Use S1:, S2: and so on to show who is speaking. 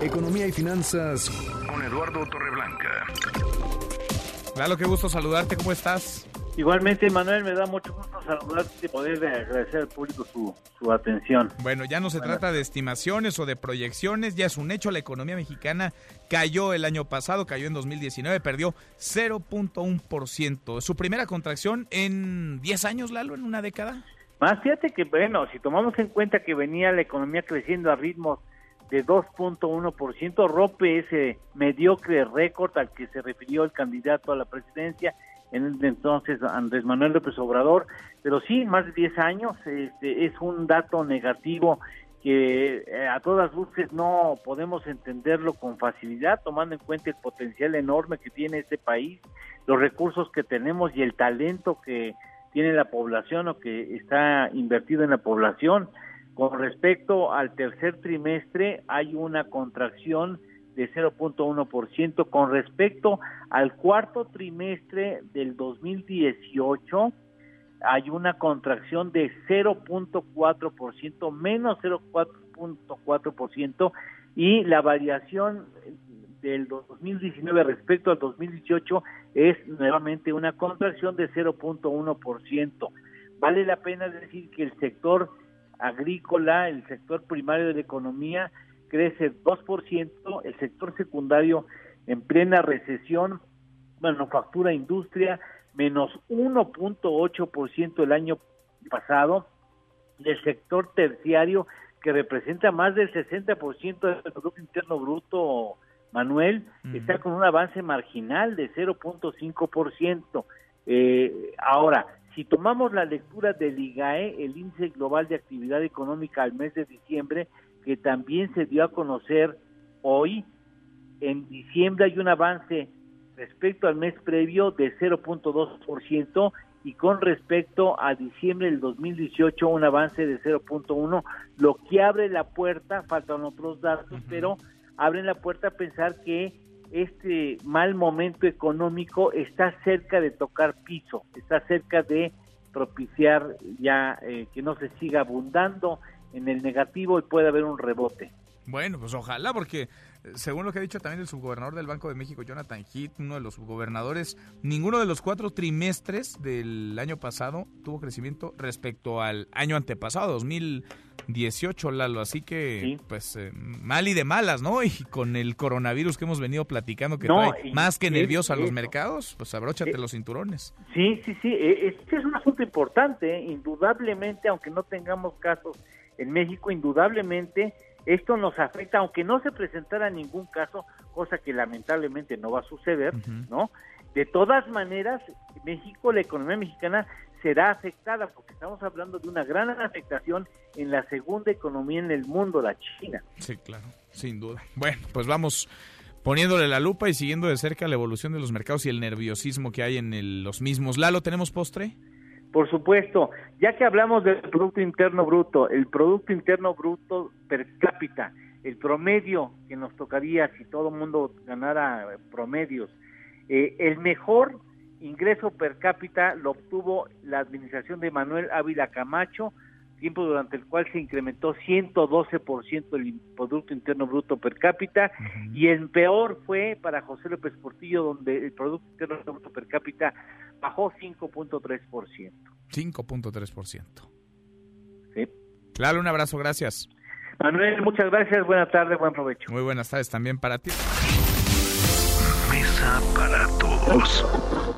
S1: Economía y finanzas
S2: con Eduardo Torreblanca.
S3: Lalo, qué gusto saludarte, ¿cómo estás?
S4: Igualmente, Manuel, me da mucho gusto saludarte y poder agradecer al público su, su atención.
S3: Bueno, ya no se trata de estimaciones o de proyecciones, ya es un hecho, la economía mexicana cayó el año pasado, cayó en 2019, perdió 0.1%. ¿Su primera contracción en 10 años, Lalo, en una década?
S4: Más fíjate que, bueno, si tomamos en cuenta que venía la economía creciendo a ritmos de 2.1%, rompe ese mediocre récord al que se refirió el candidato a la presidencia en el entonces Andrés Manuel López Obrador, pero sí, más de 10 años, este, es un dato negativo que eh, a todas luces no podemos entenderlo con facilidad, tomando en cuenta el potencial enorme que tiene este país, los recursos que tenemos y el talento que tiene la población o que está invertido en la población. Con respecto al tercer trimestre, hay una contracción de 0.1%. Con respecto al cuarto trimestre del 2018, hay una contracción de 0.4%, menos 0.4%, y la variación del 2019 respecto al 2018 es nuevamente una contracción de 0.1%. Vale la pena decir que el sector agrícola, el sector primario de la economía, crece 2%, el sector secundario en plena recesión, manufactura, industria, menos 1.8% el año pasado, el sector terciario, que representa más del 60% del Producto Interno Bruto, Manuel, está con un avance marginal de 0.5%. Eh, ahora, si tomamos la lectura del IGAE, el Índice Global de Actividad Económica al mes de diciembre, que también se dio a conocer hoy, en diciembre hay un avance respecto al mes previo de 0.2% y con respecto a diciembre del 2018 un avance de 0.1, lo que abre la puerta, faltan otros datos, pero abren la puerta a pensar que este mal momento económico está cerca de tocar piso, está cerca de propiciar ya eh, que no se siga abundando en el negativo y pueda haber un rebote.
S3: Bueno, pues ojalá, porque según lo que ha dicho también el subgobernador del Banco de México, Jonathan Heath, uno de los subgobernadores, ninguno de los cuatro trimestres del año pasado tuvo crecimiento respecto al año antepasado, 2018, Lalo. Así que, pues, eh, mal y de malas, ¿no? Y con el coronavirus que hemos venido platicando, que trae más que nervioso a los mercados, pues abróchate los cinturones.
S4: Sí, sí, sí. Este es un asunto importante, ¿eh? indudablemente, aunque no tengamos casos en México, indudablemente esto nos afecta, aunque no se presentara ningún caso, cosa que lamentablemente no va a suceder, ¿no? De todas maneras, México, la economía mexicana será afectada porque estamos hablando de una gran afectación en la segunda economía en el mundo, la China.
S3: Sí, claro, sin duda. Bueno, pues vamos poniéndole la lupa y siguiendo de cerca la evolución de los mercados y el nerviosismo que hay en los mismos. Lalo, ¿tenemos postre?
S4: Por supuesto, ya que hablamos del Producto Interno Bruto, el Producto Interno Bruto per cápita, el promedio que nos tocaría si todo el mundo ganara promedios, eh, el mejor ingreso per cápita lo obtuvo la administración de Manuel Ávila Camacho, tiempo durante el cual se incrementó 112% el Producto Interno Bruto per cápita, y el peor fue para José López Portillo, donde el Producto Interno Bruto per cápita bajó 5.3%.
S3: 5.3%.
S4: Sí.
S3: Claro, un abrazo, gracias.
S4: Manuel, muchas gracias, buenas tardes, buen provecho.
S3: Muy buenas tardes también para ti.
S2: Mesa para todos.